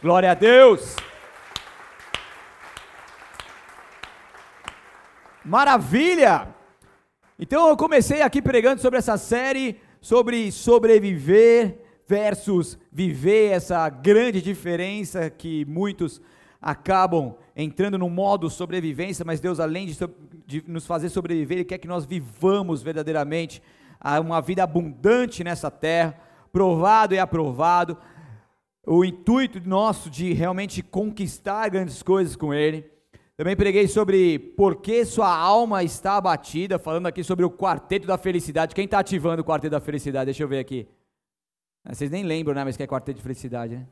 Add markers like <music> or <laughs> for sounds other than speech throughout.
Glória a Deus. Maravilha! Então eu comecei aqui pregando sobre essa série sobre sobreviver versus viver, essa grande diferença que muitos acabam entrando no modo sobrevivência, mas Deus, além de, de nos fazer sobreviver, Ele quer que nós vivamos verdadeiramente uma vida abundante nessa terra, provado e aprovado. O intuito nosso de realmente conquistar grandes coisas com Ele. Também preguei sobre por que sua alma está abatida, falando aqui sobre o quarteto da felicidade. Quem está ativando o quarteto da felicidade? Deixa eu ver aqui. Ah, vocês nem lembram, né? Mas que é quarteto de felicidade, né?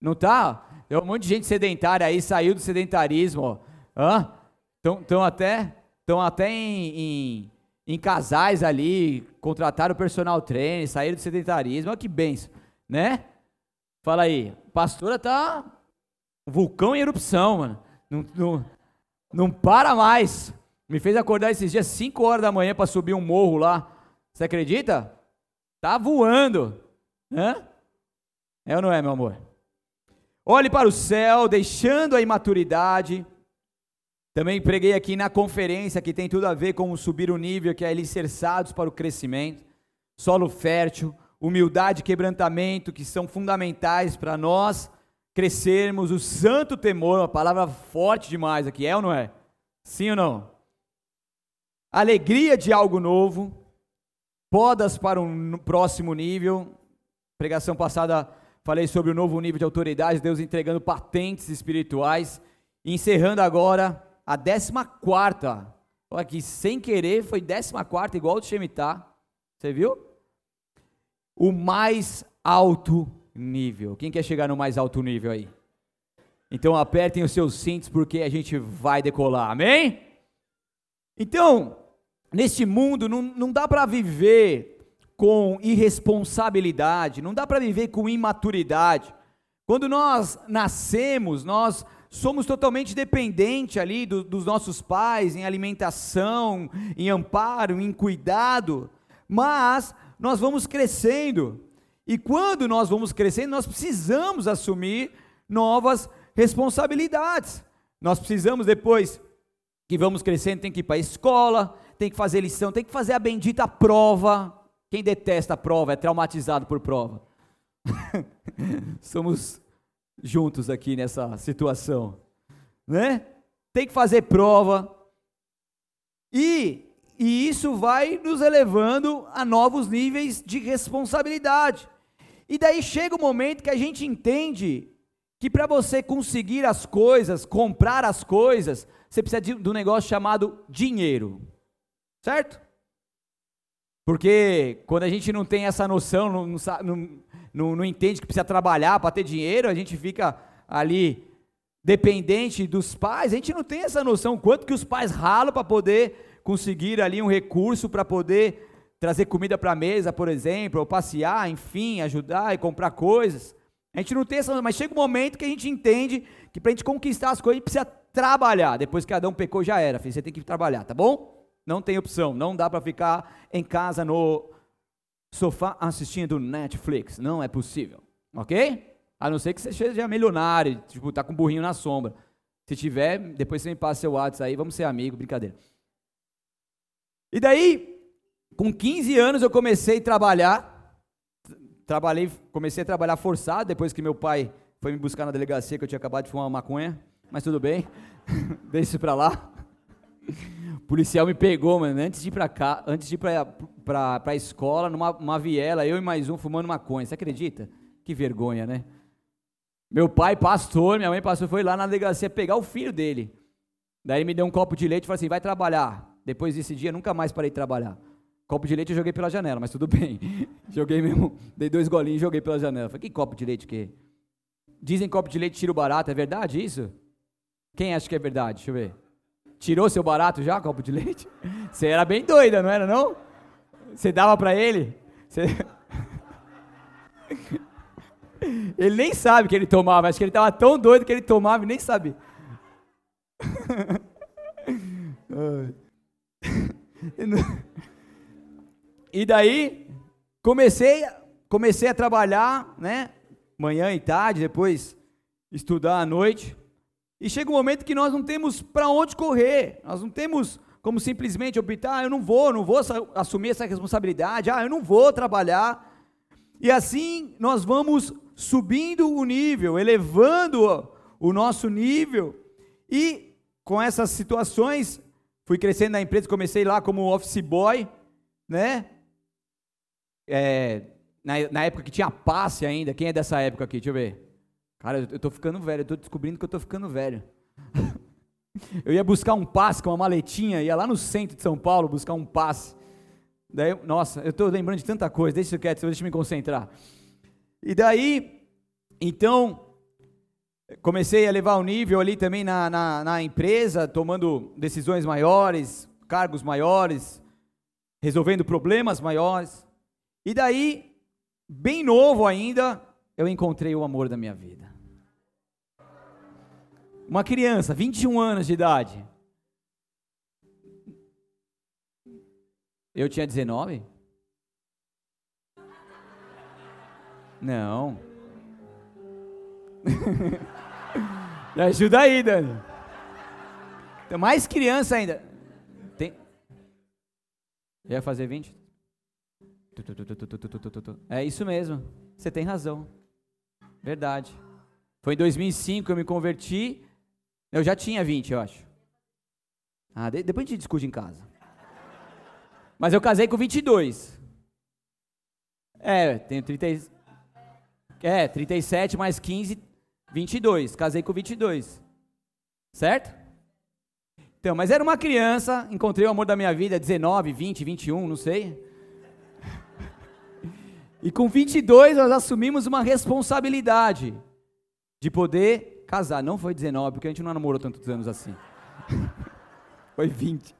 Não tá? Tem um monte de gente sedentária aí, saiu do sedentarismo. Estão até, tão até em, em, em, casais ali, contrataram personal trainer, saíram do sedentarismo. Olha que benção, né? Fala aí, pastora tá vulcão em erupção, mano. Não, não, não para mais. Me fez acordar esses dias 5 horas da manhã para subir um morro lá. Você acredita? Tá voando. Hã? É ou não é, meu amor? Olhe para o céu, deixando a imaturidade. Também preguei aqui na conferência que tem tudo a ver com subir o nível, que é alicerçados para o crescimento, solo fértil, humildade e quebrantamento, que são fundamentais para nós crescermos, o santo temor, uma palavra forte demais aqui, é ou não é? Sim ou não? Alegria de algo novo, podas para um próximo nível. Pregação passada falei sobre o novo nível de autoridade, Deus entregando patentes espirituais. E encerrando agora a 14 quarta. Olha aqui, sem querer, foi 14 quarta, igual o do Shemitah. Você viu? O mais alto nível. Quem quer chegar no mais alto nível aí? Então apertem os seus cintos porque a gente vai decolar, amém? Então, neste mundo não, não dá para viver com irresponsabilidade, não dá para viver com imaturidade. Quando nós nascemos, nós somos totalmente dependentes ali do, dos nossos pais em alimentação, em amparo, em cuidado, mas nós vamos crescendo e quando nós vamos crescendo, nós precisamos assumir novas responsabilidades. Nós precisamos depois que vamos crescendo, tem que ir para a escola, tem que fazer lição, tem que fazer a bendita prova. Quem detesta a prova é traumatizado por prova. <laughs> Somos juntos aqui nessa situação, né? Tem que fazer prova. E, e isso vai nos elevando a novos níveis de responsabilidade. E daí chega o momento que a gente entende que para você conseguir as coisas, comprar as coisas, você precisa de, um negócio chamado dinheiro. Certo? Porque quando a gente não tem essa noção, não, não, não, não entende que precisa trabalhar para ter dinheiro, a gente fica ali dependente dos pais, a gente não tem essa noção quanto que os pais ralam para poder conseguir ali um recurso para poder trazer comida para a mesa, por exemplo, ou passear, enfim, ajudar e comprar coisas. A gente não tem essa, mas chega um momento que a gente entende que para a gente conquistar as coisas, a gente precisa trabalhar. Depois que Adão pecou, já era, filho, você tem que trabalhar, tá bom? Não tem opção, não dá para ficar em casa no sofá assistindo Netflix, não é possível, ok? A não ser que você seja milionário, tipo, tá com um burrinho na sombra. Se tiver, depois você me passa seu WhatsApp aí, vamos ser amigos, brincadeira. E daí, com 15 anos eu comecei a trabalhar, trabalhei, comecei a trabalhar forçado, depois que meu pai foi me buscar na delegacia que eu tinha acabado de fumar uma maconha, mas tudo bem, <laughs> deixa isso pra lá. O policial me pegou, mano, antes de ir pra cá, antes de ir pra, pra, pra escola, numa viela, eu e mais um fumando maconha, você acredita? Que vergonha, né? Meu pai, pastor, minha mãe, pastor, foi lá na delegacia pegar o filho dele. Daí me deu um copo de leite e falou assim: vai trabalhar. Depois desse dia, nunca mais parei de trabalhar. Copo de leite eu joguei pela janela, mas tudo bem. <laughs> joguei mesmo, dei dois golinhos e joguei pela janela. Falei, que copo de leite que? Dizem que copo de leite tira o barato, é verdade isso? Quem acha que é verdade? Deixa eu ver. Tirou seu barato já, copo de leite? <laughs> Você era bem doida, não era não? Você dava para ele? <laughs> Ele nem sabe que ele tomava, acho que ele estava tão doido que ele tomava e nem sabia. <laughs> E daí comecei, comecei a trabalhar, né? Manhã e tarde, depois estudar à noite. E chega um momento que nós não temos para onde correr, nós não temos como simplesmente optar, ah, eu não vou, não vou assumir essa responsabilidade, ah, eu não vou trabalhar. E assim nós vamos subindo o nível, elevando o nosso nível. E com essas situações, fui crescendo na empresa, comecei lá como office boy, né? É, na, na, época que tinha passe ainda, quem é dessa época aqui? Deixa eu ver. Cara, eu, tô ficando velho, eu tô descobrindo que eu tô ficando velho. <laughs> eu ia buscar um passe com uma maletinha, ia lá no centro de São Paulo buscar um passe. Daí, nossa, eu tô lembrando de tanta coisa, deixa eu quieto, deixa eu me concentrar. E daí, então, comecei a levar o nível ali também na, na, na empresa, tomando decisões maiores, cargos maiores, resolvendo problemas maiores. E daí, bem novo ainda, eu encontrei o amor da minha vida. Uma criança, 21 anos de idade. Eu tinha 19? Não. <laughs> Me ajuda aí, Dani. Tem mais criança ainda. Tem. Já ia fazer 20? É isso mesmo. Você tem razão. Verdade. Foi em 2005 que eu me converti. Eu já tinha 20, eu acho. Ah, de, depois a gente discute em casa. Mas eu casei com 22. É, tenho 30. É, 37 mais 15, 22. Casei com 22. Certo? Então, mas era uma criança, encontrei o amor da minha vida, 19, 20, 21, não sei. E com 22 nós assumimos uma responsabilidade de poder casar. Não foi 19, porque a gente não namorou tantos anos assim. <laughs> foi 20.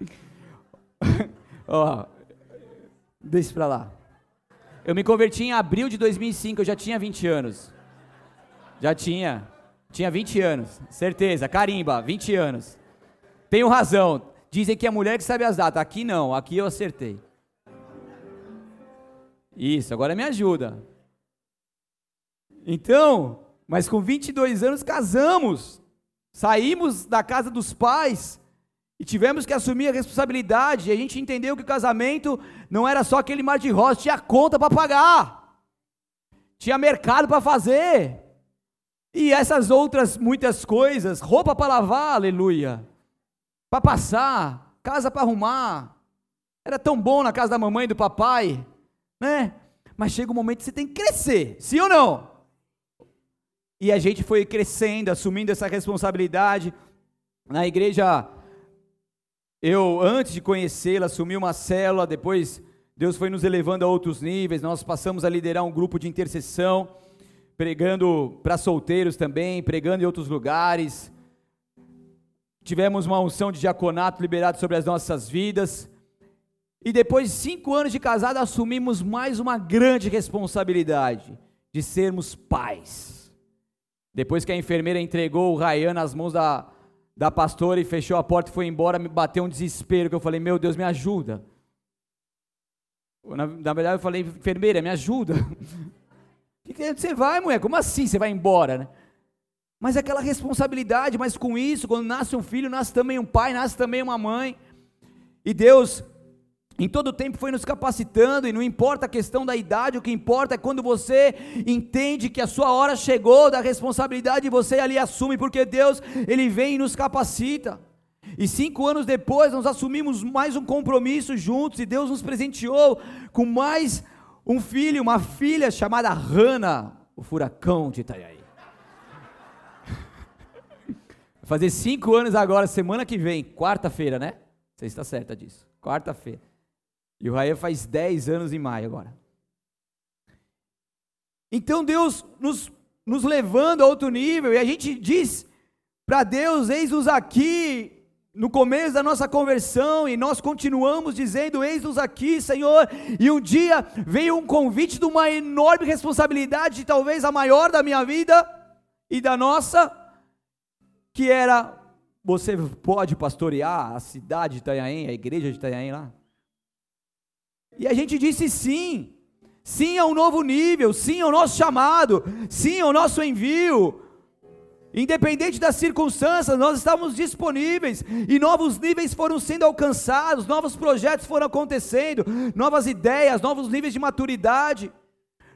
<laughs> Ó, deixa pra lá. Eu me converti em abril de 2005, eu já tinha 20 anos. Já tinha. Tinha 20 anos, certeza. Carimba, 20 anos. Tenho razão. Dizem que é mulher que sabe as datas. Aqui não, aqui eu acertei. Isso, agora me ajuda. Então, mas com 22 anos casamos. Saímos da casa dos pais e tivemos que assumir a responsabilidade. E a gente entendeu que o casamento não era só aquele mar de rosa, tinha conta para pagar. Tinha mercado para fazer. E essas outras muitas coisas, roupa para lavar, aleluia. Para passar, casa para arrumar. Era tão bom na casa da mamãe e do papai né? Mas chega um momento que você tem que crescer, sim ou não? E a gente foi crescendo, assumindo essa responsabilidade. Na igreja, eu, antes de conhecê-la, assumi uma célula, depois Deus foi nos elevando a outros níveis, nós passamos a liderar um grupo de intercessão, pregando para solteiros também, pregando em outros lugares. Tivemos uma unção de diaconato liberado sobre as nossas vidas. E depois de cinco anos de casado, assumimos mais uma grande responsabilidade de sermos pais. Depois que a enfermeira entregou o Ryan nas mãos da, da pastora e fechou a porta e foi embora, me bateu um desespero, que eu falei, meu Deus, me ajuda. Na, na verdade eu falei, enfermeira, me ajuda. <laughs> Você vai, mulher, como assim você vai embora, né? Mas aquela responsabilidade, mas com isso, quando nasce um filho, nasce também um pai, nasce também uma mãe. E Deus em todo tempo foi nos capacitando, e não importa a questão da idade, o que importa é quando você entende que a sua hora chegou da responsabilidade e você ali assume, porque Deus, Ele vem e nos capacita. E cinco anos depois nós assumimos mais um compromisso juntos, e Deus nos presenteou com mais um filho, uma filha chamada Rana, o furacão de Itaiaí. Vai fazer cinco anos agora, semana que vem, quarta-feira, né? Você está certa disso, quarta-feira. E o Raia faz 10 anos em maio agora. Então Deus nos, nos levando a outro nível, e a gente diz para Deus: Eis-nos aqui, no começo da nossa conversão, e nós continuamos dizendo: Eis-nos aqui, Senhor. E um dia veio um convite de uma enorme responsabilidade, talvez a maior da minha vida e da nossa, que era: você pode pastorear a cidade de Itanhaém, a igreja de Itanhaém lá? E a gente disse sim. sim ao novo nível, sim ao nosso chamado, sim ao nosso envio. Independente das circunstâncias, nós estávamos disponíveis e novos níveis foram sendo alcançados, novos projetos foram acontecendo, novas ideias, novos níveis de maturidade,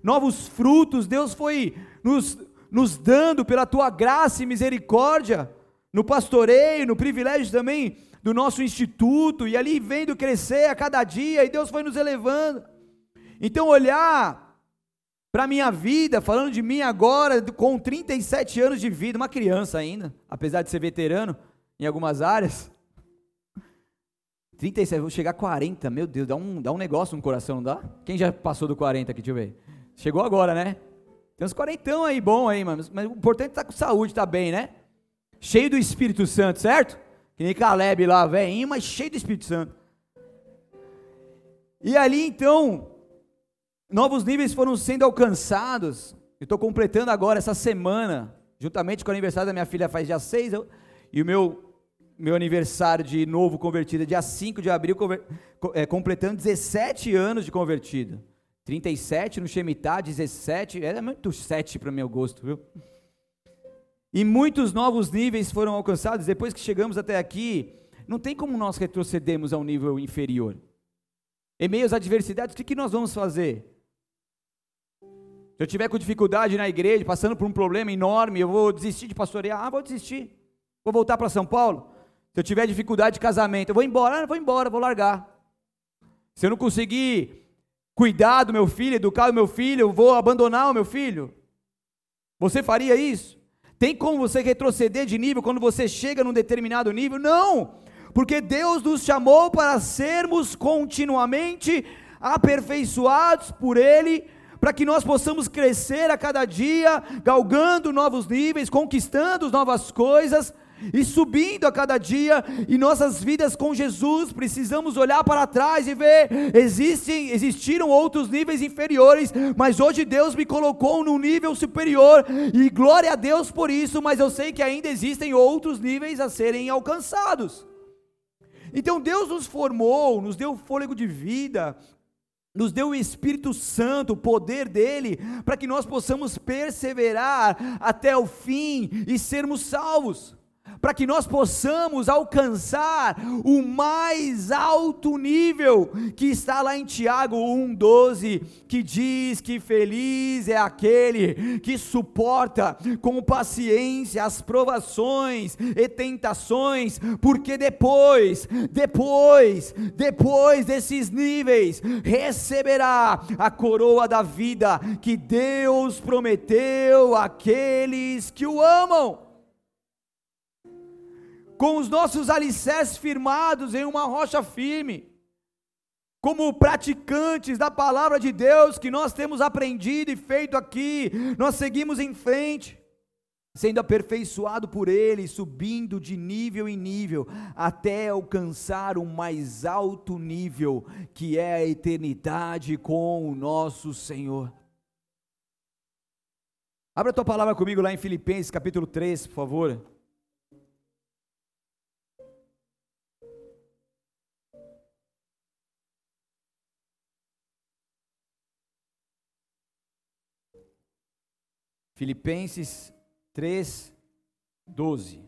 novos frutos. Deus foi nos, nos dando pela tua graça e misericórdia, no pastoreio, no privilégio também do nosso instituto, e ali vendo crescer a cada dia, e Deus foi nos elevando. Então, olhar para minha vida, falando de mim agora, com 37 anos de vida, uma criança ainda, apesar de ser veterano em algumas áreas. 37, vou chegar a 40, meu Deus, dá um, dá um negócio no coração, não dá? Quem já passou do 40 aqui, deixa eu ver. Chegou agora, né? Tem uns quarentão aí, bom aí, mas, mas o importante é tá com saúde, tá bem, né? Cheio do Espírito Santo, certo? Que nem Caleb lá, velhinho, mas cheio do Espírito Santo. E ali então, Novos níveis foram sendo alcançados. Eu estou completando agora essa semana, juntamente com o aniversário da minha filha, faz dia 6, eu, e o meu, meu aniversário de novo convertido, dia 5 de abril, conver, é, completando 17 anos de convertido. 37 no Shemitah, 17, era muito 7 para meu gosto, viu? E muitos novos níveis foram alcançados depois que chegamos até aqui. Não tem como nós retrocedermos a um nível inferior. Em meio às adversidades, o que nós vamos fazer? Se eu tiver com dificuldade na igreja, passando por um problema enorme, eu vou desistir de pastorear? Ah, vou desistir. Vou voltar para São Paulo. Se eu tiver dificuldade de casamento, eu vou embora, ah, vou embora, vou largar. Se eu não conseguir cuidar do meu filho, educar o meu filho, eu vou abandonar o meu filho. Você faria isso? Tem como você retroceder de nível quando você chega num determinado nível? Não! Porque Deus nos chamou para sermos continuamente aperfeiçoados por Ele para que nós possamos crescer a cada dia, galgando novos níveis, conquistando novas coisas e subindo a cada dia em nossas vidas com Jesus, precisamos olhar para trás e ver, existem, existiram outros níveis inferiores, mas hoje Deus me colocou num nível superior e glória a Deus por isso, mas eu sei que ainda existem outros níveis a serem alcançados. Então Deus nos formou, nos deu fôlego de vida, nos deu o Espírito Santo, o poder dele, para que nós possamos perseverar até o fim e sermos salvos para que nós possamos alcançar o mais alto nível que está lá em Tiago 1,12, que diz que feliz é aquele que suporta com paciência as provações e tentações, porque depois, depois, depois desses níveis, receberá a coroa da vida que Deus prometeu àqueles que o amam com os nossos alicerces firmados em uma rocha firme, como praticantes da palavra de Deus que nós temos aprendido e feito aqui, nós seguimos em frente, sendo aperfeiçoado por Ele, subindo de nível em nível, até alcançar um mais alto nível, que é a eternidade com o nosso Senhor. Abra a tua palavra comigo lá em Filipenses capítulo 3, por favor. Filipenses 3, 12.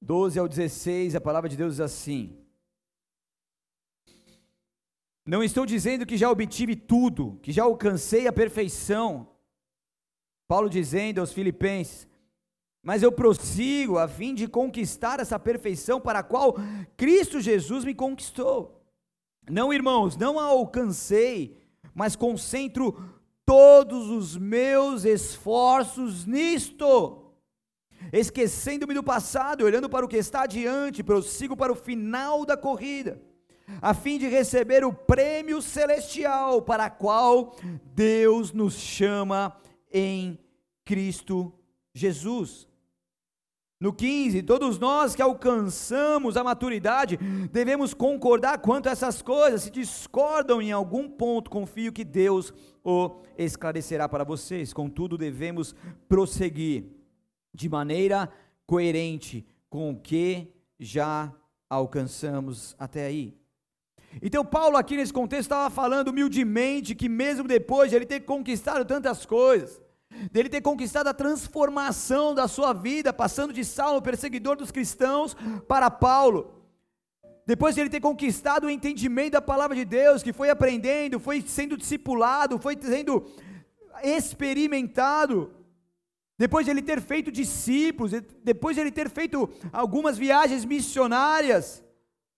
Doze ao 16, a palavra de Deus diz assim: Não estou dizendo que já obtive tudo, que já alcancei a perfeição. Paulo dizendo aos Filipenses: mas eu prossigo a fim de conquistar essa perfeição para a qual Cristo Jesus me conquistou. Não, irmãos, não a alcancei, mas concentro todos os meus esforços nisto. Esquecendo-me do passado, olhando para o que está adiante, prossigo para o final da corrida, a fim de receber o prêmio celestial para a qual Deus nos chama em Cristo Jesus. No 15, todos nós que alcançamos a maturidade devemos concordar quanto a essas coisas. Se discordam em algum ponto, confio que Deus o esclarecerá para vocês. Contudo, devemos prosseguir de maneira coerente com o que já alcançamos até aí. Então, Paulo, aqui nesse contexto, estava falando humildemente que, mesmo depois de ele ter conquistado tantas coisas, dele ter conquistado a transformação da sua vida, passando de Saulo, perseguidor dos cristãos, para Paulo, depois de ele ter conquistado o entendimento da palavra de Deus, que foi aprendendo, foi sendo discipulado, foi sendo experimentado, depois de ele ter feito discípulos, depois de ele ter feito algumas viagens missionárias,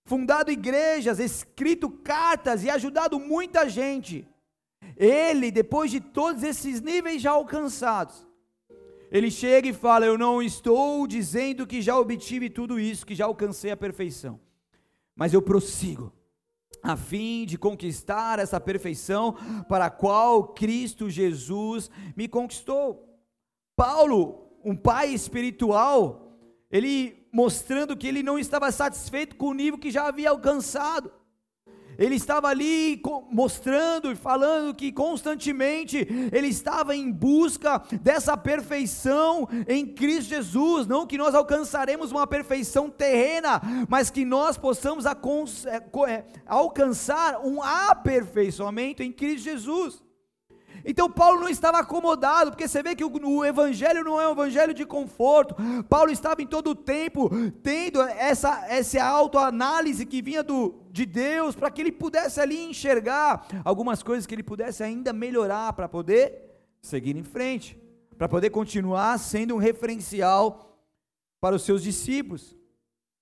fundado igrejas, escrito cartas e ajudado muita gente, ele, depois de todos esses níveis já alcançados, ele chega e fala: Eu não estou dizendo que já obtive tudo isso, que já alcancei a perfeição, mas eu prossigo, a fim de conquistar essa perfeição para a qual Cristo Jesus me conquistou. Paulo, um pai espiritual, ele mostrando que ele não estava satisfeito com o nível que já havia alcançado. Ele estava ali mostrando e falando que constantemente ele estava em busca dessa perfeição em Cristo Jesus. Não que nós alcançaremos uma perfeição terrena, mas que nós possamos é, é, alcançar um aperfeiçoamento em Cristo Jesus. Então Paulo não estava acomodado, porque você vê que o, o, evangelho não é um evangelho de conforto. Paulo estava em todo o tempo tendo essa, essa autoanálise que vinha do, de Deus, para que ele pudesse ali enxergar algumas coisas que ele pudesse ainda melhorar para poder seguir em frente, para poder continuar sendo um referencial para os seus discípulos.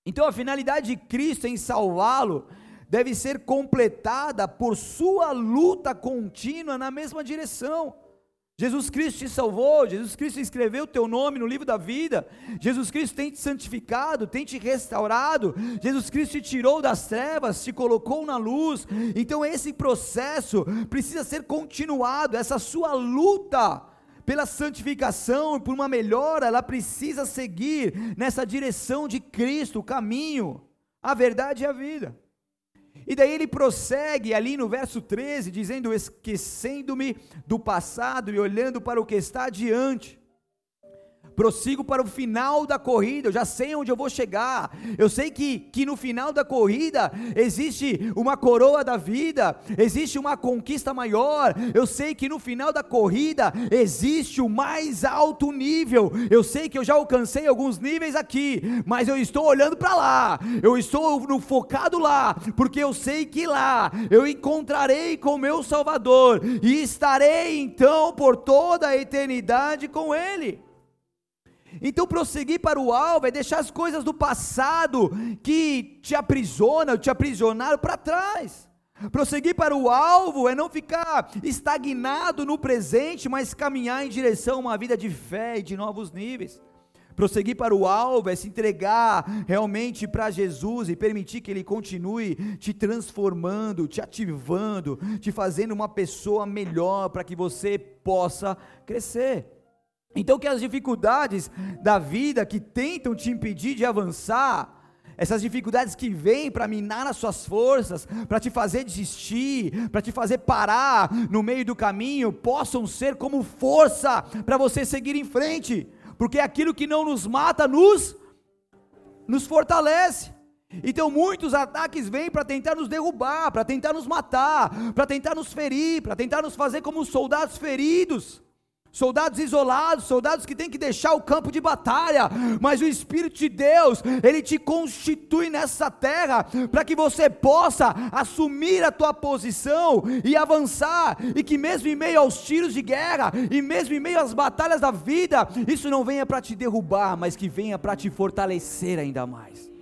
Então a finalidade de Cristo em salvá-lo deve ser completada por sua luta contínua na mesma direção. Jesus Cristo te salvou, Jesus Cristo escreveu o teu nome no livro da vida, Jesus Cristo tem te santificado, tem te restaurado, Jesus Cristo te tirou das trevas, te colocou na luz. Então esse processo precisa ser continuado, essa sua luta pela santificação e por uma melhora, ela precisa seguir nessa direção de Cristo, o caminho, a verdade e a vida. E daí ele prossegue ali no verso 13, dizendo: Esquecendo-me do passado e olhando para o que está adiante prossigo para o final da corrida, eu já sei onde eu vou chegar, eu sei que, que no final da corrida existe uma coroa da vida, existe uma conquista maior, eu sei que no final da corrida existe o mais alto nível, eu sei que eu já alcancei alguns níveis aqui, mas eu estou olhando para lá, eu estou no, focado lá, porque eu sei que lá eu encontrarei com meu Salvador e estarei então por toda a eternidade com Ele. Então, prosseguir para o alvo é deixar as coisas do passado que te aprisionam, te aprisionaram para trás. Prosseguir para o alvo é não ficar estagnado no presente, mas caminhar em direção a uma vida de fé e de novos níveis. Prosseguir para o alvo é se entregar realmente para Jesus e permitir que Ele continue te transformando, te ativando, te fazendo uma pessoa melhor para que você possa crescer. Então, que as dificuldades da vida que tentam te impedir de avançar, essas dificuldades que vêm para minar as suas forças, para te fazer desistir, para te fazer parar no meio do caminho, possam ser como força para você seguir em frente, porque aquilo que não nos mata nos nos fortalece. Então muitos ataques vêm para tentar nos derrubar, para tentar nos matar, para tentar nos ferir, para tentar nos fazer como soldados feridos soldados isolados, soldados que têm que deixar o campo de batalha, mas o Espírito de Deus, ele te constitui nessa terra para que você possa assumir a tua posição e avançar, e que mesmo em meio aos tiros de guerra, e mesmo em meio às batalhas da vida, isso não venha para te derrubar, mas que venha para te fortalecer ainda mais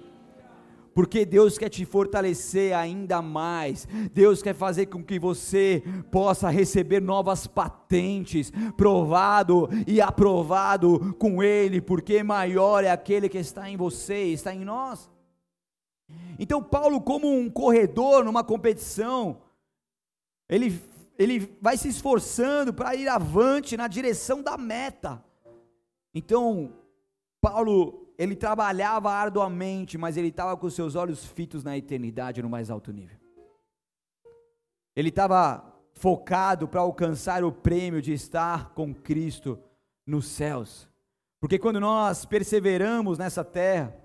porque Deus quer te fortalecer ainda mais. Deus quer fazer com que você possa receber novas patentes, provado e aprovado com Ele, porque maior é aquele que está em você, está em nós. Então, Paulo, como um corredor numa competição, ele, ele vai se esforçando para ir avante na direção da meta. Então, Paulo ele trabalhava arduamente, mas ele estava com seus olhos fitos na eternidade, no mais alto nível. Ele estava focado para alcançar o prêmio de estar com Cristo nos céus. Porque quando nós perseveramos nessa terra,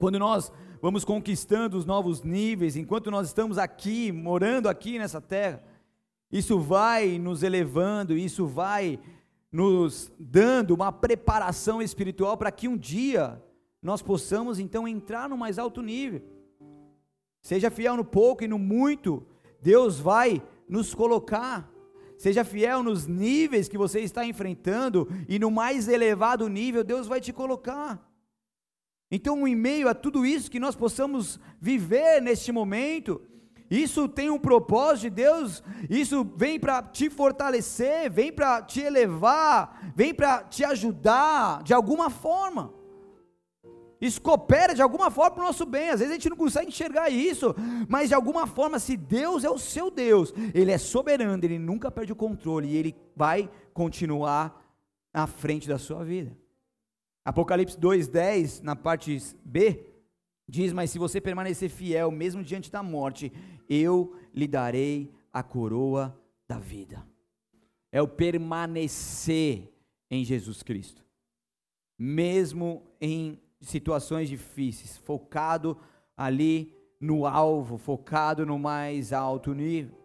quando nós vamos conquistando os novos níveis, enquanto nós estamos aqui, morando aqui nessa terra, isso vai nos elevando, isso vai nos dando uma preparação espiritual para que um dia nós possamos então entrar no mais alto nível. Seja fiel no pouco e no muito, Deus vai nos colocar. Seja fiel nos níveis que você está enfrentando e no mais elevado nível Deus vai te colocar. Então, em meio a tudo isso que nós possamos viver neste momento, isso tem um propósito de Deus, isso vem para te fortalecer, vem para te elevar, vem para te ajudar de alguma forma. Isso coopera de alguma forma para o nosso bem. Às vezes a gente não consegue enxergar isso, mas de alguma forma, se Deus é o seu Deus, Ele é soberano, Ele nunca perde o controle e Ele vai continuar à frente da sua vida. Apocalipse 2,10, na parte B, diz: Mas se você permanecer fiel, mesmo diante da morte, eu lhe darei a coroa da vida. É o permanecer em Jesus Cristo, mesmo em situações difíceis, focado ali no alvo, focado no mais alto nível.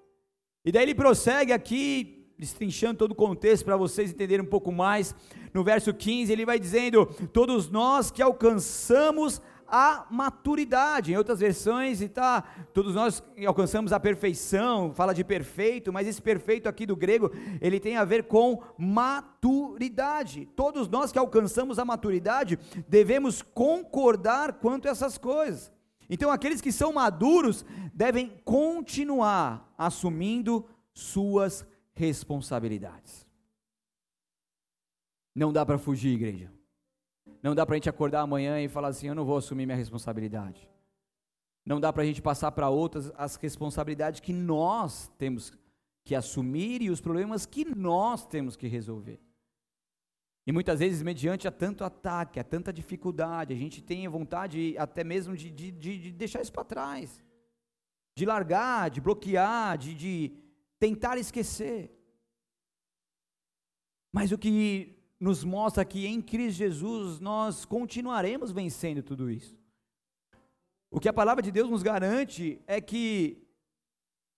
E daí ele prossegue aqui, destrinchando todo o contexto para vocês entenderem um pouco mais. No verso 15, ele vai dizendo: Todos nós que alcançamos a maturidade. Em outras versões está, todos nós alcançamos a perfeição, fala de perfeito, mas esse perfeito aqui do grego, ele tem a ver com maturidade. Todos nós que alcançamos a maturidade devemos concordar quanto a essas coisas. Então, aqueles que são maduros devem continuar assumindo suas responsabilidades. Não dá para fugir, igreja. Não dá para a gente acordar amanhã e falar assim: eu não vou assumir minha responsabilidade. Não dá para a gente passar para outras as responsabilidades que nós temos que assumir e os problemas que nós temos que resolver. E muitas vezes, mediante a tanto ataque, a tanta dificuldade, a gente tem vontade até mesmo de, de, de deixar isso para trás, de largar, de bloquear, de, de tentar esquecer. Mas o que nos mostra que em Cristo Jesus nós continuaremos vencendo tudo isso. O que a palavra de Deus nos garante é que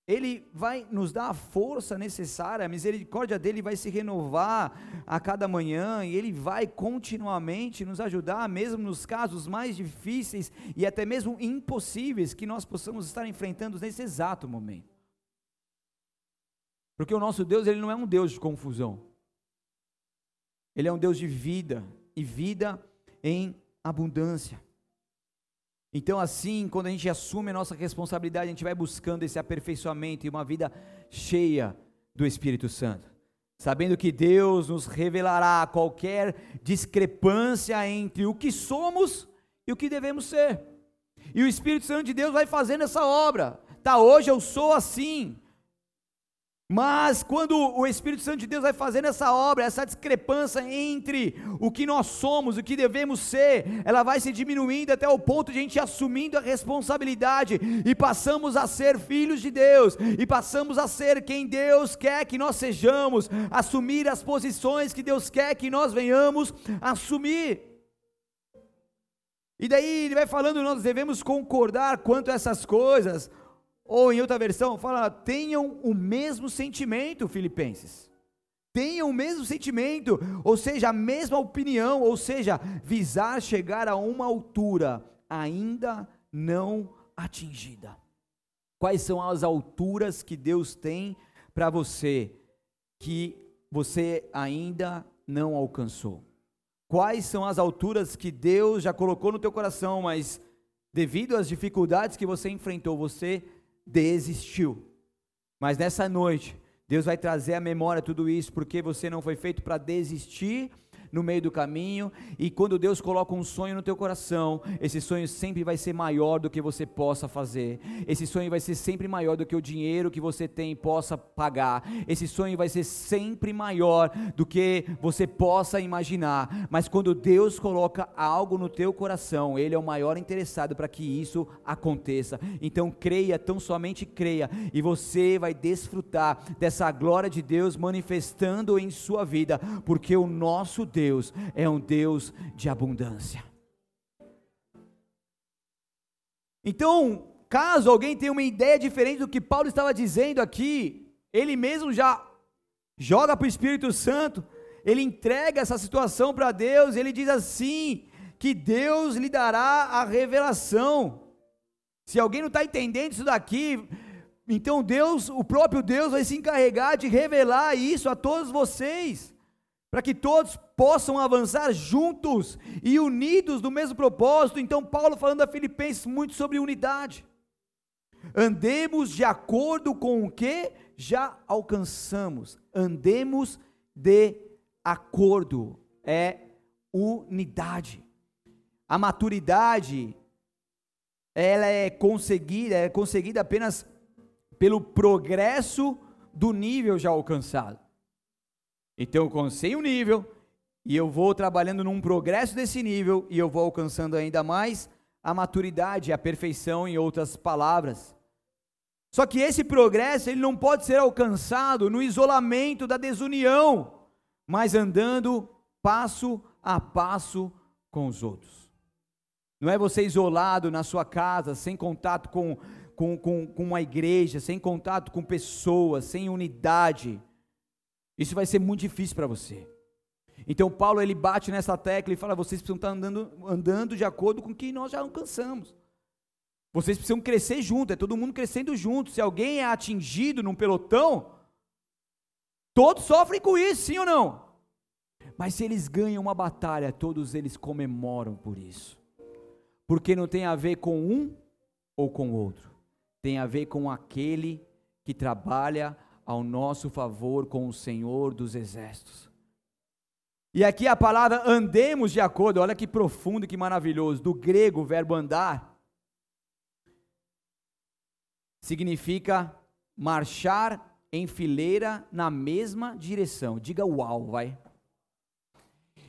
Ele vai nos dar a força necessária, a misericórdia dele vai se renovar a cada manhã e Ele vai continuamente nos ajudar, mesmo nos casos mais difíceis e até mesmo impossíveis que nós possamos estar enfrentando nesse exato momento. Porque o nosso Deus, Ele não é um Deus de confusão. Ele é um Deus de vida e vida em abundância. Então, assim, quando a gente assume a nossa responsabilidade, a gente vai buscando esse aperfeiçoamento e uma vida cheia do Espírito Santo, sabendo que Deus nos revelará qualquer discrepância entre o que somos e o que devemos ser. E o Espírito Santo de Deus vai fazendo essa obra. Tá, hoje eu sou assim, mas quando o Espírito Santo de Deus vai fazendo essa obra, essa discrepância entre o que nós somos, o que devemos ser, ela vai se diminuindo até o ponto de a gente assumindo a responsabilidade e passamos a ser filhos de Deus, e passamos a ser quem Deus quer que nós sejamos, assumir as posições que Deus quer que nós venhamos assumir. E daí ele vai falando, nós devemos concordar quanto a essas coisas, ou em outra versão, fala: tenham o mesmo sentimento, Filipenses. Tenham o mesmo sentimento, ou seja, a mesma opinião, ou seja, visar chegar a uma altura ainda não atingida. Quais são as alturas que Deus tem para você que você ainda não alcançou? Quais são as alturas que Deus já colocou no teu coração, mas devido às dificuldades que você enfrentou, você desistiu. Mas nessa noite, Deus vai trazer à memória tudo isso, porque você não foi feito para desistir no meio do caminho, e quando Deus coloca um sonho no teu coração, esse sonho sempre vai ser maior do que você possa fazer. Esse sonho vai ser sempre maior do que o dinheiro que você tem possa pagar. Esse sonho vai ser sempre maior do que você possa imaginar. Mas quando Deus coloca algo no teu coração, ele é o maior interessado para que isso aconteça. Então creia, tão somente creia, e você vai desfrutar dessa glória de Deus manifestando em sua vida, porque o nosso Deus Deus é um Deus de abundância. Então, caso alguém tenha uma ideia diferente do que Paulo estava dizendo aqui, ele mesmo já joga para o Espírito Santo, ele entrega essa situação para Deus, ele diz assim: que Deus lhe dará a revelação. Se alguém não está entendendo isso daqui, então Deus, o próprio Deus, vai se encarregar de revelar isso a todos vocês, para que todos possam avançar juntos e unidos no mesmo propósito. Então, Paulo falando a Filipenses muito sobre unidade. Andemos de acordo com o que já alcançamos. Andemos de acordo. É unidade. A maturidade ela é conseguida, é conseguida apenas pelo progresso do nível já alcançado. Então eu alcancei um nível e eu vou trabalhando num progresso desse nível e eu vou alcançando ainda mais a maturidade, a perfeição em outras palavras. Só que esse progresso ele não pode ser alcançado no isolamento da desunião, mas andando passo a passo com os outros. Não é você isolado na sua casa, sem contato com, com, com, com uma igreja, sem contato com pessoas, sem unidade. Isso vai ser muito difícil para você. Então Paulo ele bate nessa tecla e fala: vocês precisam estar andando, andando de acordo com o que nós já alcançamos. Vocês precisam crescer junto, é todo mundo crescendo junto. Se alguém é atingido num pelotão, todos sofrem com isso, sim ou não? Mas se eles ganham uma batalha, todos eles comemoram por isso porque não tem a ver com um ou com outro, tem a ver com aquele que trabalha ao nosso favor com o Senhor dos Exércitos. E aqui a palavra andemos de acordo, olha que profundo que maravilhoso, do grego o verbo andar significa marchar em fileira na mesma direção. Diga uau, vai.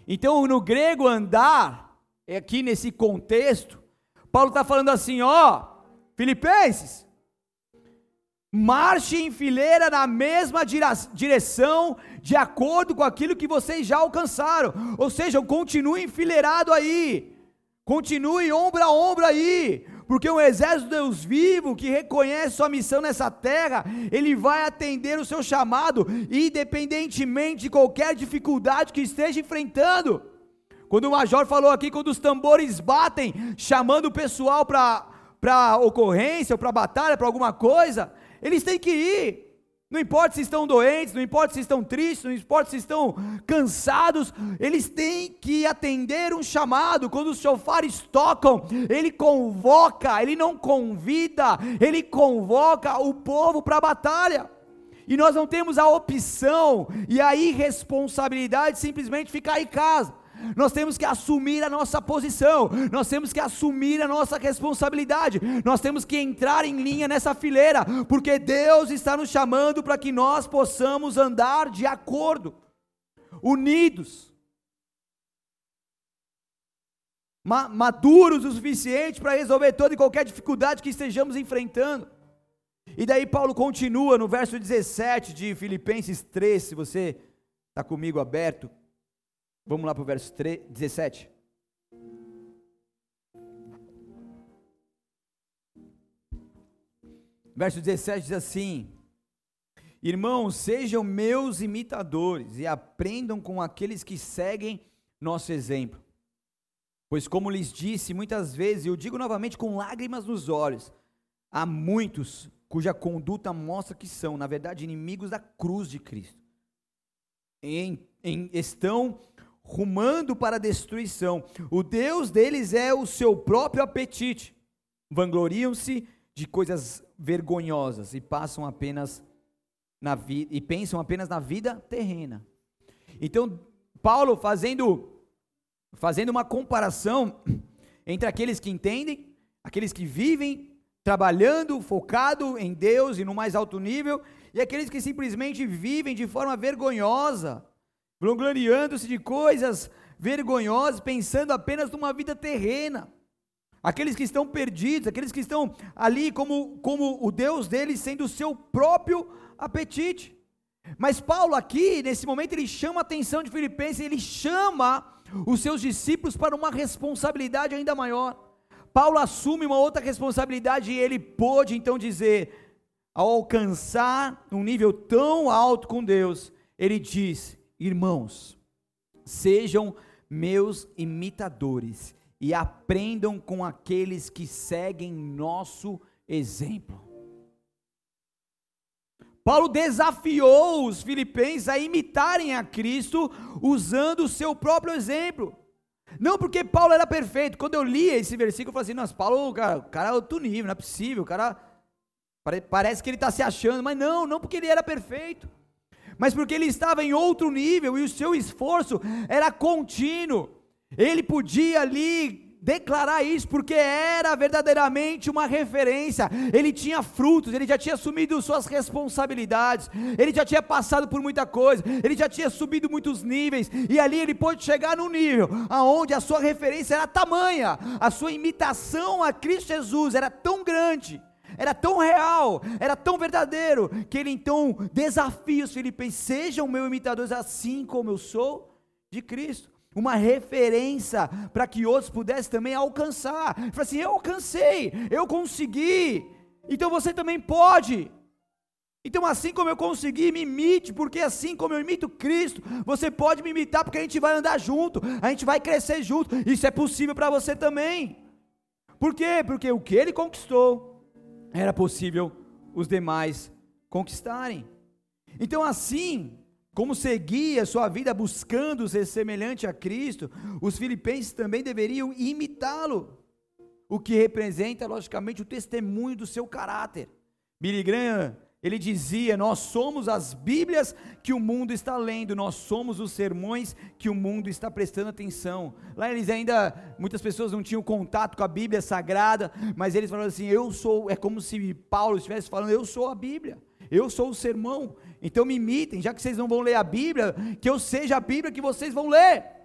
Então, no grego andar é aqui nesse contexto, Paulo está falando assim: ó, Filipenses, marche em fileira na mesma direção, de acordo com aquilo que vocês já alcançaram. Ou seja, continue enfileirado aí, continue ombro a ombro aí, porque o exército de Deus vivo, que reconhece sua missão nessa terra, ele vai atender o seu chamado, independentemente de qualquer dificuldade que esteja enfrentando. Quando o major falou aqui, quando os tambores batem, chamando o pessoal para ocorrência, ou para batalha, para alguma coisa, eles têm que ir. Não importa se estão doentes, não importa se estão tristes, não importa se estão cansados, eles têm que atender um chamado. Quando os chofares tocam, ele convoca, ele não convida, ele convoca o povo para a batalha. E nós não temos a opção e a irresponsabilidade de simplesmente ficar em casa nós temos que assumir a nossa posição, nós temos que assumir a nossa responsabilidade, nós temos que entrar em linha nessa fileira, porque Deus está nos chamando para que nós possamos andar de acordo, unidos, maduros o suficiente para resolver toda e qualquer dificuldade que estejamos enfrentando. E daí Paulo continua no verso 17 de Filipenses 3, se você está comigo aberto. Vamos lá para o verso 3, 17. Verso 17 diz assim: Irmãos, sejam meus imitadores e aprendam com aqueles que seguem nosso exemplo. Pois, como lhes disse muitas vezes, e eu digo novamente com lágrimas nos olhos, há muitos cuja conduta mostra que são, na verdade, inimigos da cruz de Cristo. Em, em, estão rumando para a destruição. O Deus deles é o seu próprio apetite. Vangloriam-se de coisas vergonhosas e passam apenas na vida e pensam apenas na vida terrena. Então, Paulo fazendo fazendo uma comparação entre aqueles que entendem, aqueles que vivem trabalhando, focado em Deus e no mais alto nível, e aqueles que simplesmente vivem de forma vergonhosa, vangloriando-se de coisas vergonhosas, pensando apenas numa vida terrena. Aqueles que estão perdidos, aqueles que estão ali como, como o Deus deles sendo o seu próprio apetite. Mas Paulo aqui, nesse momento, ele chama a atenção de Filipenses, ele chama os seus discípulos para uma responsabilidade ainda maior. Paulo assume uma outra responsabilidade e ele pôde então dizer, ao alcançar um nível tão alto com Deus, ele diz: irmãos, sejam meus imitadores e aprendam com aqueles que seguem nosso exemplo. Paulo desafiou os filipenses a imitarem a Cristo usando o seu próprio exemplo. Não porque Paulo era perfeito. Quando eu li esse versículo, eu falei assim: nossa, Paulo, cara, o cara é outro nível, não é possível. O cara parece que ele está se achando, mas não, não porque ele era perfeito, mas porque ele estava em outro nível e o seu esforço era contínuo. Ele podia ali declarar isso, porque era verdadeiramente uma referência. Ele tinha frutos, ele já tinha assumido suas responsabilidades, ele já tinha passado por muita coisa, ele já tinha subido muitos níveis, e ali ele pôde chegar num nível aonde a sua referência era tamanha, a sua imitação a Cristo Jesus era tão grande. Era tão real, era tão verdadeiro, que ele então desafia os filipenses: sejam meus imitadores, assim como eu sou de Cristo uma referência para que outros pudessem também alcançar. Fala assim: eu alcancei, eu consegui, então você também pode. Então, assim como eu consegui, me imite, porque assim como eu imito Cristo, você pode me imitar, porque a gente vai andar junto, a gente vai crescer junto. Isso é possível para você também. Por quê? Porque o que ele conquistou era possível os demais conquistarem. Então, assim, como seguia sua vida buscando ser semelhante a Cristo, os filipenses também deveriam imitá-lo, o que representa, logicamente, o testemunho do seu caráter. Billy Graham, ele dizia: Nós somos as Bíblias que o mundo está lendo, nós somos os sermões que o mundo está prestando atenção. Lá eles ainda, muitas pessoas não tinham contato com a Bíblia Sagrada, mas eles falaram assim: Eu sou, é como se Paulo estivesse falando: Eu sou a Bíblia, eu sou o sermão, então me imitem, já que vocês não vão ler a Bíblia, que eu seja a Bíblia que vocês vão ler.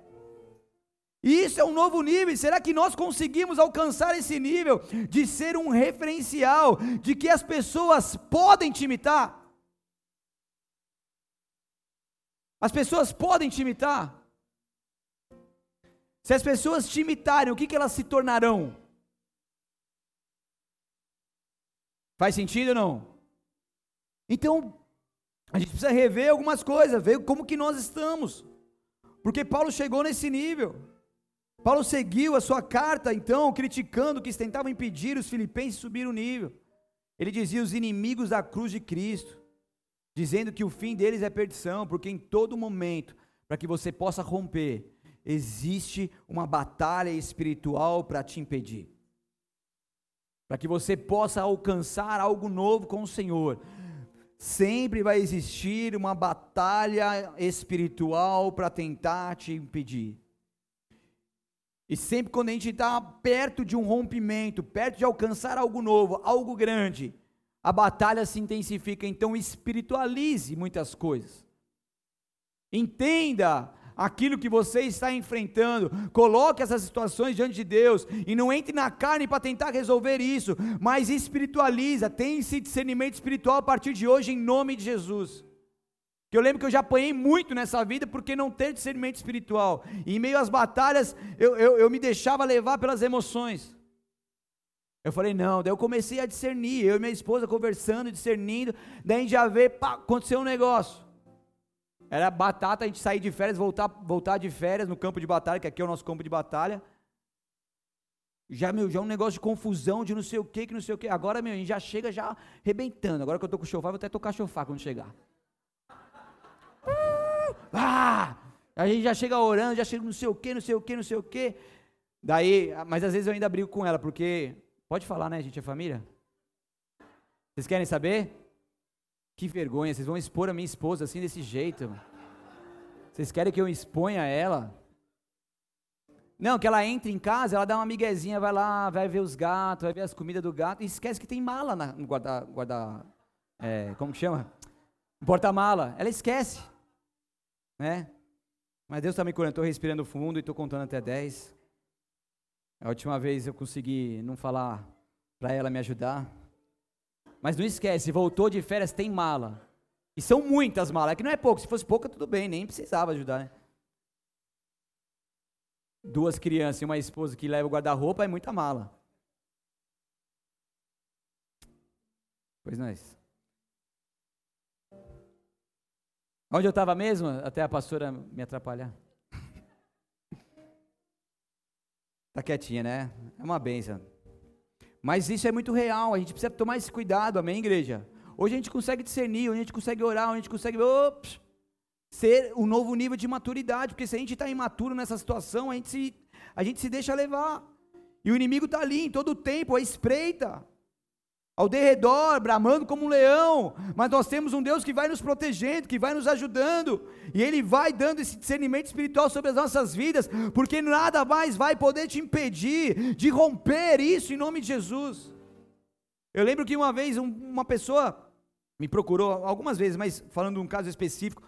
Isso é um novo nível. Será que nós conseguimos alcançar esse nível de ser um referencial, de que as pessoas podem te imitar? As pessoas podem te imitar? Se as pessoas te imitarem, o que, que elas se tornarão? Faz sentido ou não? Então, a gente precisa rever algumas coisas, ver como que nós estamos. Porque Paulo chegou nesse nível. Paulo seguiu a sua carta, então, criticando que tentavam impedir os filipenses subir o nível. Ele dizia os inimigos da cruz de Cristo, dizendo que o fim deles é perdição, porque em todo momento, para que você possa romper, existe uma batalha espiritual para te impedir. Para que você possa alcançar algo novo com o Senhor, sempre vai existir uma batalha espiritual para tentar te impedir. E sempre quando a gente está perto de um rompimento, perto de alcançar algo novo, algo grande, a batalha se intensifica. Então espiritualize muitas coisas. Entenda aquilo que você está enfrentando, coloque essas situações diante de Deus e não entre na carne para tentar resolver isso, mas espiritualiza, tem esse discernimento espiritual a partir de hoje em nome de Jesus. Que eu lembro que eu já apanhei muito nessa vida porque não ter discernimento espiritual. E em meio às batalhas, eu, eu, eu me deixava levar pelas emoções. Eu falei, não, daí eu comecei a discernir, eu e minha esposa conversando, discernindo, daí a gente já vê, pá, aconteceu um negócio. Era batata, a gente sair de férias, voltar, voltar de férias no campo de batalha, que aqui é o nosso campo de batalha. Já, meu, já é um negócio de confusão, de não sei o que, que não sei o que. Agora, meu, a gente já chega já arrebentando. Agora que eu tô com o chofar, vou até tocar chofar quando chegar. Ah! A gente já chega orando, já chega não sei o que, não sei o que, não sei o que. Daí, mas às vezes eu ainda brigo com ela, porque. Pode falar, né, gente? É família? Vocês querem saber? Que vergonha, vocês vão expor a minha esposa assim desse jeito. Vocês querem que eu exponha ela? Não, que ela entre em casa, ela dá uma miguezinha, vai lá, vai ver os gatos, vai ver as comidas do gato, e esquece que tem mala no guarda, guarda é, como que chama? Porta-mala. Ela esquece, né? Mas Deus está me curando, estou respirando fundo e estou contando até 10. A última vez eu consegui não falar para ela me ajudar. Mas não esquece, voltou de férias, tem mala. E são muitas malas, é que não é pouco. Se fosse pouca, tudo bem, nem precisava ajudar, né? Duas crianças e uma esposa que leva o guarda-roupa é muita mala. Pois nós. Onde eu estava mesmo? Até a pastora me atrapalhar. Tá quietinha, né? É uma benção. Mas isso é muito real, a gente precisa tomar esse cuidado, amém, igreja? Hoje a gente consegue discernir, a gente consegue orar, a gente consegue ops, ser um novo nível de maturidade, porque se a gente está imaturo nessa situação, a gente se, a gente se deixa levar. E o inimigo está ali em todo o tempo, a espreita ao derredor, bramando como um leão, mas nós temos um Deus que vai nos protegendo, que vai nos ajudando, e Ele vai dando esse discernimento espiritual sobre as nossas vidas, porque nada mais vai poder te impedir de romper isso em nome de Jesus. Eu lembro que uma vez uma pessoa me procurou, algumas vezes, mas falando de um caso específico,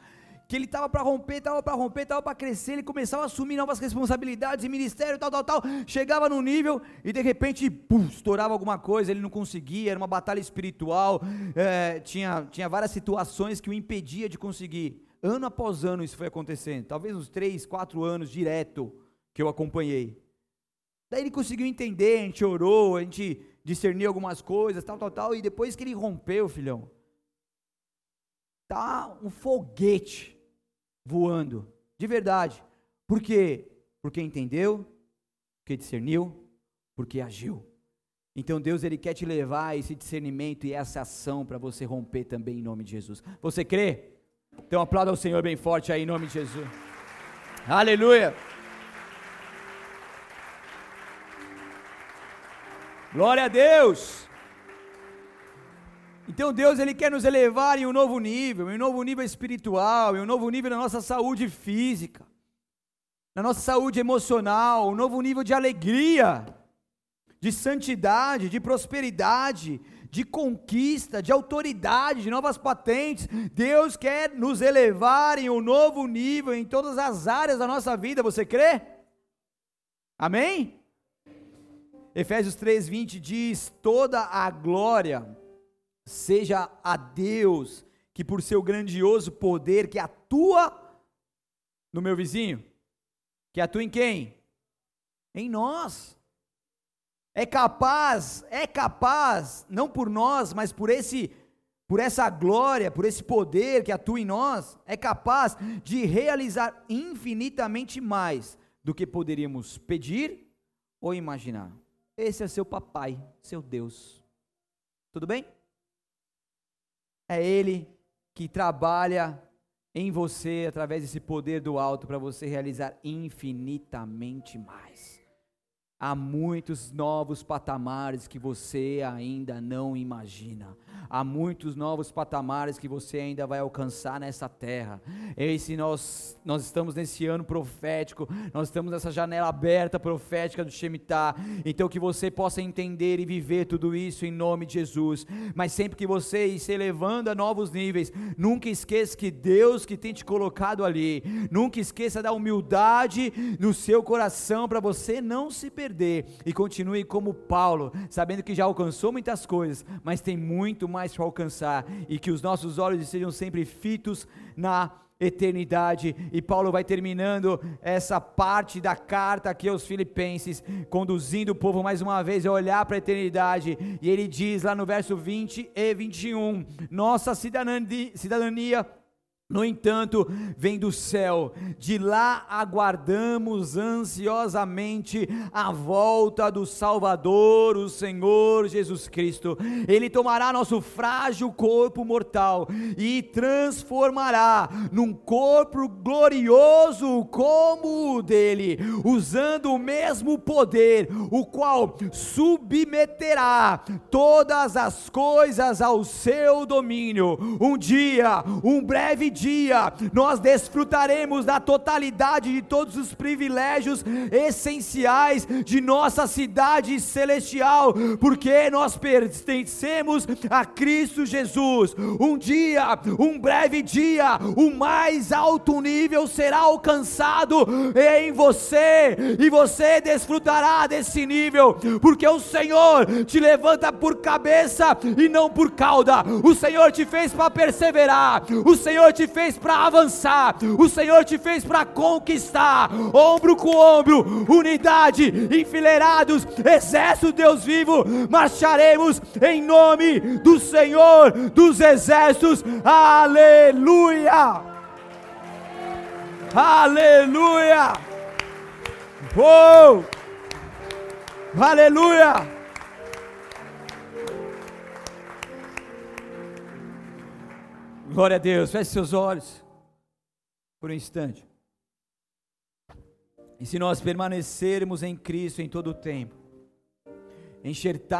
que ele estava para romper, estava para romper, estava para crescer, ele começava a assumir novas responsabilidades em ministério, tal, tal, tal, chegava no nível e de repente, pum, estourava alguma coisa, ele não conseguia, era uma batalha espiritual, é, tinha, tinha várias situações que o impedia de conseguir. Ano após ano isso foi acontecendo, talvez uns três, quatro anos direto que eu acompanhei. Daí ele conseguiu entender, a gente orou, a gente discerniu algumas coisas, tal, tal, tal, e depois que ele rompeu, filhão, tá um foguete voando, de verdade. Por quê? Porque entendeu, porque discerniu, porque agiu. Então Deus ele quer te levar esse discernimento e essa ação para você romper também em nome de Jesus. Você crê? Então aplauda ao Senhor bem forte aí em nome de Jesus. Aleluia. Glória a Deus. Então Deus ele quer nos elevar em um novo nível, em um novo nível espiritual, em um novo nível na nossa saúde física, na nossa saúde emocional, um novo nível de alegria, de santidade, de prosperidade, de conquista, de autoridade, de novas patentes. Deus quer nos elevar em um novo nível em todas as áreas da nossa vida. Você crê? Amém? Efésios 3:20 diz: "Toda a glória seja a Deus que por seu grandioso poder que atua no meu vizinho, que atua em quem? Em nós. É capaz, é capaz, não por nós, mas por esse por essa glória, por esse poder que atua em nós, é capaz de realizar infinitamente mais do que poderíamos pedir ou imaginar. Esse é seu papai, seu Deus. Tudo bem? É Ele que trabalha em você através desse poder do alto para você realizar infinitamente mais. Há muitos novos patamares que você ainda não imagina. Há muitos novos patamares que você ainda vai alcançar nessa terra. Esse nós nós estamos nesse ano profético, nós estamos nessa janela aberta profética do Shemitah. Então que você possa entender e viver tudo isso em nome de Jesus. Mas sempre que você ir se elevando a novos níveis, nunca esqueça que Deus que tem te colocado ali. Nunca esqueça da humildade no seu coração para você não se perder e continue como Paulo, sabendo que já alcançou muitas coisas, mas tem muito mais para alcançar e que os nossos olhos estejam sempre fitos na eternidade. E Paulo vai terminando essa parte da carta aqui aos Filipenses, conduzindo o povo mais uma vez a olhar para a eternidade. E ele diz lá no verso 20 e 21: Nossa cidadania no entanto, vem do céu, de lá aguardamos ansiosamente a volta do Salvador, o Senhor Jesus Cristo. Ele tomará nosso frágil corpo mortal e transformará num corpo glorioso como o dele, usando o mesmo poder, o qual submeterá todas as coisas ao seu domínio. Um dia, um breve dia, dia nós desfrutaremos da totalidade de todos os privilégios essenciais de nossa cidade celestial, porque nós pertencemos a Cristo Jesus. Um dia, um breve dia, o mais alto nível será alcançado em você, e você desfrutará desse nível, porque o Senhor te levanta por cabeça e não por cauda. O Senhor te fez para perseverar. O Senhor te fez para avançar, o Senhor te fez para conquistar, ombro com ombro, unidade, enfileirados, exército Deus vivo, marcharemos em nome do Senhor dos exércitos, aleluia! Aleluia! Oh! Aleluia! Glória a Deus, feche seus olhos por um instante. E se nós permanecermos em Cristo em todo o tempo, enxertar